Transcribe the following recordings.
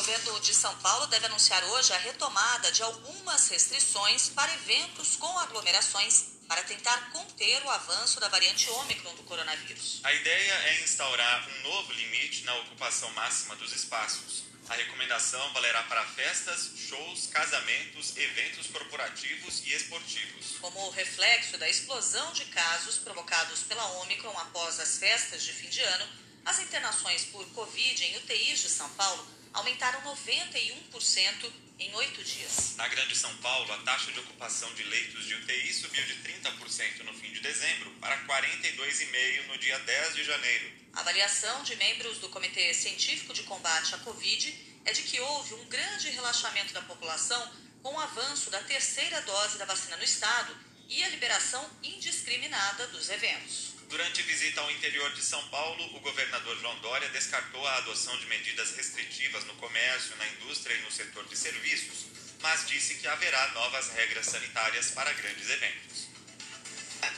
governo de São Paulo deve anunciar hoje a retomada de algumas restrições para eventos com aglomerações para tentar conter o avanço da variante Ômicron do coronavírus. A ideia é instaurar um novo limite na ocupação máxima dos espaços. A recomendação valerá para festas, shows, casamentos, eventos corporativos e esportivos. Como reflexo da explosão de casos provocados pela Ômicron após as festas de fim de ano, as internações por Covid em UTIs de São Paulo aumentaram 91% em oito dias. Na Grande São Paulo, a taxa de ocupação de leitos de UTI subiu de 30% no fim de dezembro para 42,5% no dia 10 de janeiro. A avaliação de membros do Comitê Científico de Combate à Covid é de que houve um grande relaxamento da população com o avanço da terceira dose da vacina no estado e a liberação indiscriminada dos eventos. Durante visita ao interior de São Paulo, o governador João Dória descartou a adoção de medidas restritivas no comércio, na indústria e no setor de serviços, mas disse que haverá novas regras sanitárias para grandes eventos.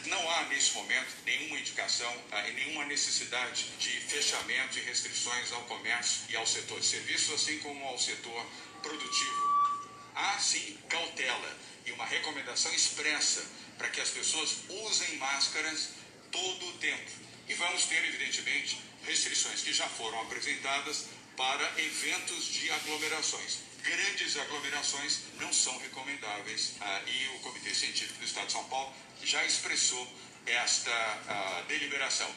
Não há, nesse momento, nenhuma indicação e nenhuma necessidade de fechamento e restrições ao comércio e ao setor de serviços, assim como ao setor produtivo. Há, sim, cautela e uma recomendação expressa para que as pessoas usem máscaras todo o tempo. E vamos ter, evidentemente, restrições que já foram apresentadas para eventos de aglomerações. Grandes aglomerações não são recomendáveis ah, e o Comitê Científico do Estado de São Paulo já expressou esta ah, deliberação.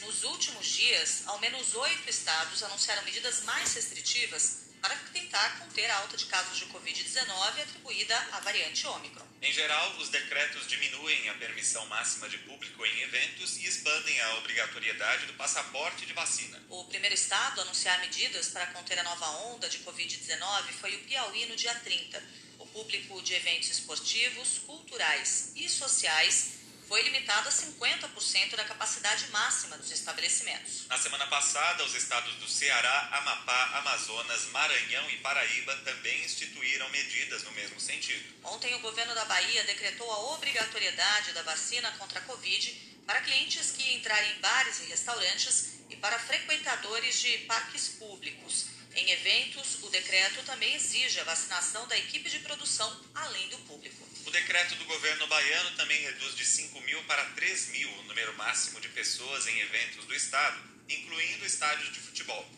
Nos últimos dias, ao menos oito estados anunciaram medidas mais restritivas para tentar conter a alta de casos de Covid-19 atribuída à variante Ômicron. Em geral, os decretos diminuem a permissão máxima de público em eventos e expandem a obrigatoriedade do passaporte de vacina. O primeiro estado a anunciar medidas para conter a nova onda de Covid-19 foi o Piauí no dia 30. O público de eventos esportivos, culturais e sociais foi limitado a 50% da capacidade máxima dos estabelecimentos. Na semana passada, os estados do Ceará, Amapá, Amazonas, Maranhão e Paraíba também instituíram medidas no mesmo sentido. Ontem, o governo da Bahia decretou a obrigatoriedade da vacina contra a Covid para clientes que entrarem em bares e restaurantes e para frequentadores de parques públicos. Em eventos, o decreto também exige a vacinação da equipe de produção, além do público. O decreto do governo baiano também reduz de 5 mil para 3 mil o número máximo de pessoas em eventos do estado, incluindo estádios de futebol.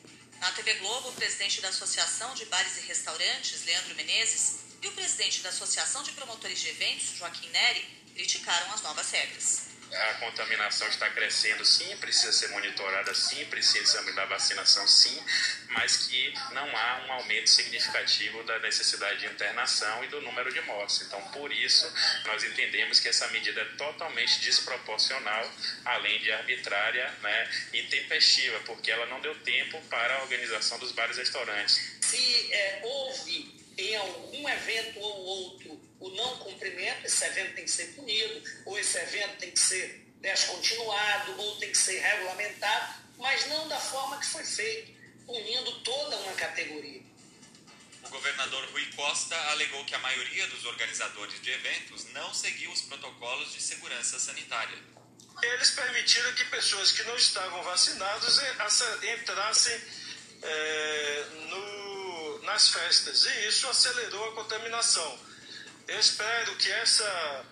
Na TV Globo, o presidente da Associação de Bares e Restaurantes, Leandro Menezes, e o presidente da Associação de Promotores de Eventos, Joaquim Neri, criticaram as novas regras a contaminação está crescendo, sim, precisa ser monitorada, sim, precisa da vacinação, sim, mas que não há um aumento significativo da necessidade de internação e do número de mortes. Então, por isso, nós entendemos que essa medida é totalmente desproporcional, além de arbitrária né, e tempestiva, porque ela não deu tempo para a organização dos bares e restaurantes. Se é, houve em algum evento ou outro o não cumprimento, esse evento tem que ser punido, ou esse evento tem que ser descontinuado, ou tem que ser regulamentado, mas não da forma que foi feito, punindo toda uma categoria. O governador Rui Costa alegou que a maioria dos organizadores de eventos não seguiu os protocolos de segurança sanitária. Eles permitiram que pessoas que não estavam vacinadas entrassem é, no, nas festas e isso acelerou a contaminação. Eu espero que essa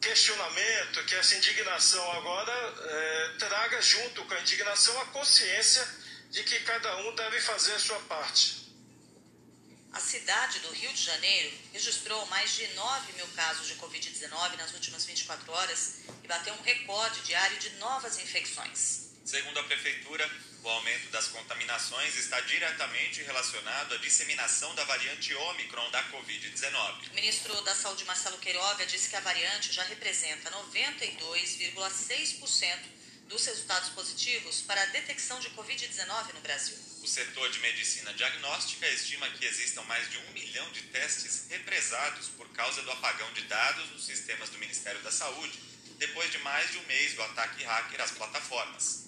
questionamento, que essa indignação agora é, traga junto com a indignação a consciência de que cada um deve fazer a sua parte. A cidade do Rio de Janeiro registrou mais de 9 mil casos de Covid-19 nas últimas 24 horas e bateu um recorde diário de novas infecções. Segundo a Prefeitura, o aumento das contaminações está diretamente relacionado à disseminação da variante Ômicron da Covid-19. O ministro da Saúde, Marcelo Queiroga, disse que a variante já representa 92,6% dos resultados positivos para a detecção de Covid-19 no Brasil. O setor de medicina diagnóstica estima que existam mais de um milhão de testes represados por causa do apagão de dados nos sistemas do Ministério da Saúde, depois de mais de um mês do ataque hacker às plataformas.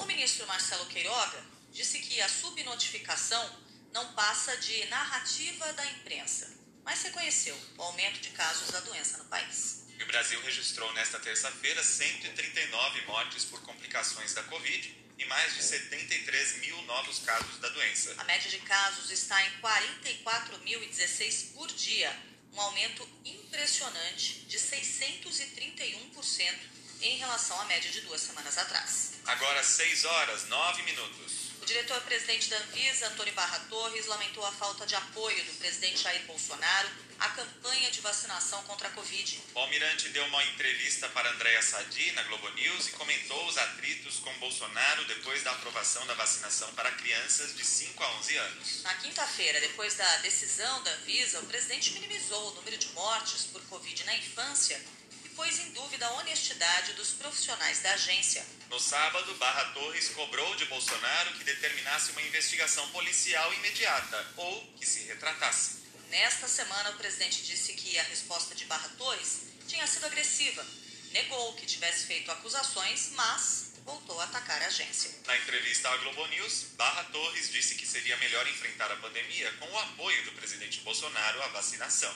O ministro Marcelo Queiroga disse que a subnotificação não passa de narrativa da imprensa, mas reconheceu o aumento de casos da doença no país. O Brasil registrou nesta terça-feira 139 mortes por complicações da Covid e mais de 73 mil novos casos da doença. A média de casos está em 44.016 por dia, um aumento impressionante de 631% em relação à média de duas semanas atrás. Agora 6 horas 9 minutos. O diretor-presidente da Anvisa, Antônio Barra Torres, lamentou a falta de apoio do presidente Jair Bolsonaro à campanha de vacinação contra a Covid. O almirante deu uma entrevista para Andréa Sadi na Globo News e comentou os atritos com Bolsonaro depois da aprovação da vacinação para crianças de 5 a 11 anos. Na quinta-feira, depois da decisão da Anvisa, o presidente minimizou o número de mortes por Covid na infância pôs em dúvida a honestidade dos profissionais da agência. No sábado, Barra Torres cobrou de Bolsonaro que determinasse uma investigação policial imediata ou que se retratasse. Nesta semana, o presidente disse que a resposta de Barra Torres tinha sido agressiva. Negou que tivesse feito acusações, mas voltou a atacar a agência. Na entrevista à Globo News, Barra Torres disse que seria melhor enfrentar a pandemia com o apoio do presidente Bolsonaro à vacinação.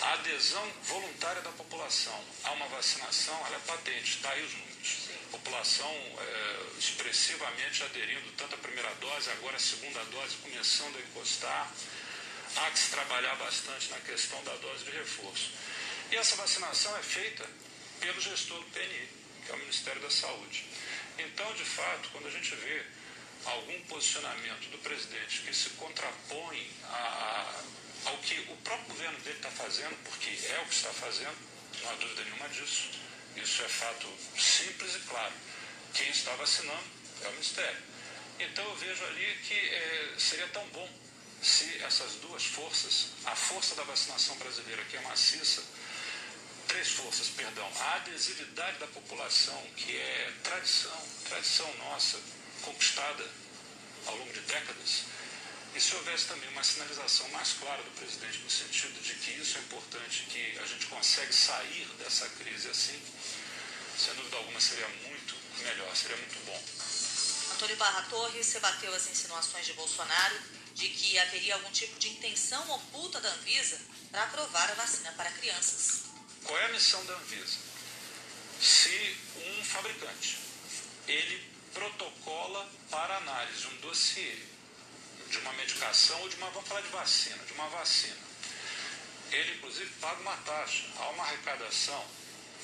A adesão voluntária da população a uma vacinação é patente, está aí os números. População é, expressivamente aderindo tanto à primeira dose, agora a segunda dose começando a encostar. Há que se trabalhar bastante na questão da dose de reforço. E essa vacinação é feita pelo gestor do PNI, que é o Ministério da Saúde. Então, de fato, quando a gente vê algum posicionamento do presidente que se contrapõe a, ao que o próprio governo dele está fazendo, porque é o que está fazendo, não há dúvida nenhuma disso. Isso é fato simples e claro. Quem está vacinando é o Ministério. Então eu vejo ali que é, seria tão bom se essas duas forças, a força da vacinação brasileira, que é maciça, três forças, perdão, a adesividade da população, que é tradição, tradição nossa, conquistada ao longo de décadas, e se houvesse também uma sinalização mais clara do presidente no sentido de que isso é importante, que a gente consegue sair dessa crise assim, sem dúvida alguma seria muito melhor, seria muito bom. Antônio Barra Torres rebateu as insinuações de Bolsonaro de que haveria algum tipo de intenção oculta da Anvisa para aprovar a vacina para crianças. Qual é a missão da Anvisa? Se um fabricante ele protocola para análise um dossiê de uma medicação ou de uma, vamos falar de vacina, de uma vacina. Ele, inclusive, paga uma taxa, há uma arrecadação,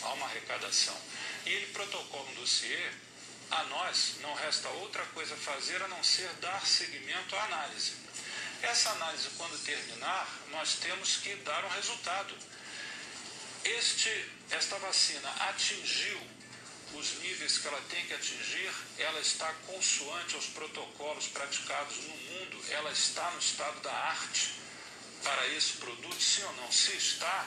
há uma arrecadação. E ele protocola um dossiê, a nós não resta outra coisa a fazer a não ser dar seguimento à análise. Essa análise, quando terminar, nós temos que dar um resultado. Este, esta vacina atingiu os níveis que ela tem que atingir, ela está consoante aos protocolos praticados no mundo, ela está no estado da arte para esse produto, sim ou não? Se está,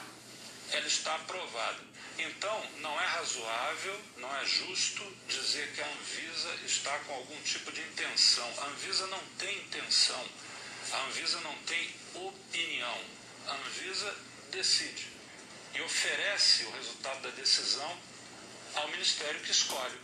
ela está aprovada. Então, não é razoável, não é justo dizer que a Anvisa está com algum tipo de intenção. A Anvisa não tem intenção, a Anvisa não tem opinião. A Anvisa decide e oferece o resultado da decisão ao Ministério que escolhe.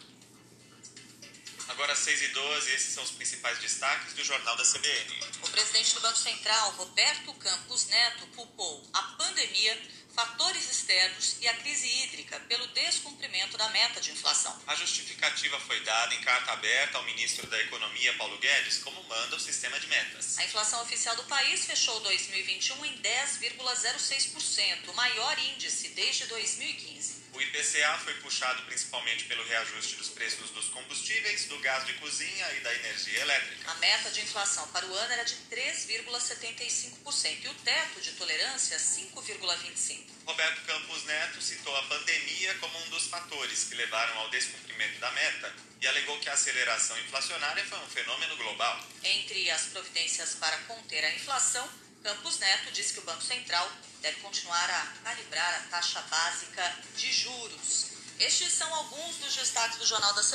Agora 6 e 12, esses são os principais destaques do Jornal da CBN. O presidente do Banco Central, Roberto Campos Neto, culpou a pandemia, fatores externos e a crise hídrica pelo descumprimento da meta de inflação. A justificativa foi dada em carta aberta ao ministro da Economia, Paulo Guedes, como manda o sistema de metas. A inflação oficial do país fechou 2021 em 10,06%, o maior índice desde 2015. O IPCA foi puxado principalmente pelo reajuste dos preços dos combustíveis, do gás de cozinha e da energia elétrica. A meta de inflação para o ano era de 3,75% e o teto de tolerância 5,25%. Roberto Campos Neto citou a pandemia como um dos fatores que levaram ao descumprimento da meta e alegou que a aceleração inflacionária foi um fenômeno global. Entre as providências para conter a inflação, Campos Neto disse que o Banco Central deve continuar a calibrar a taxa básica de juros. Estes são alguns dos destaques do Jornal da CBN.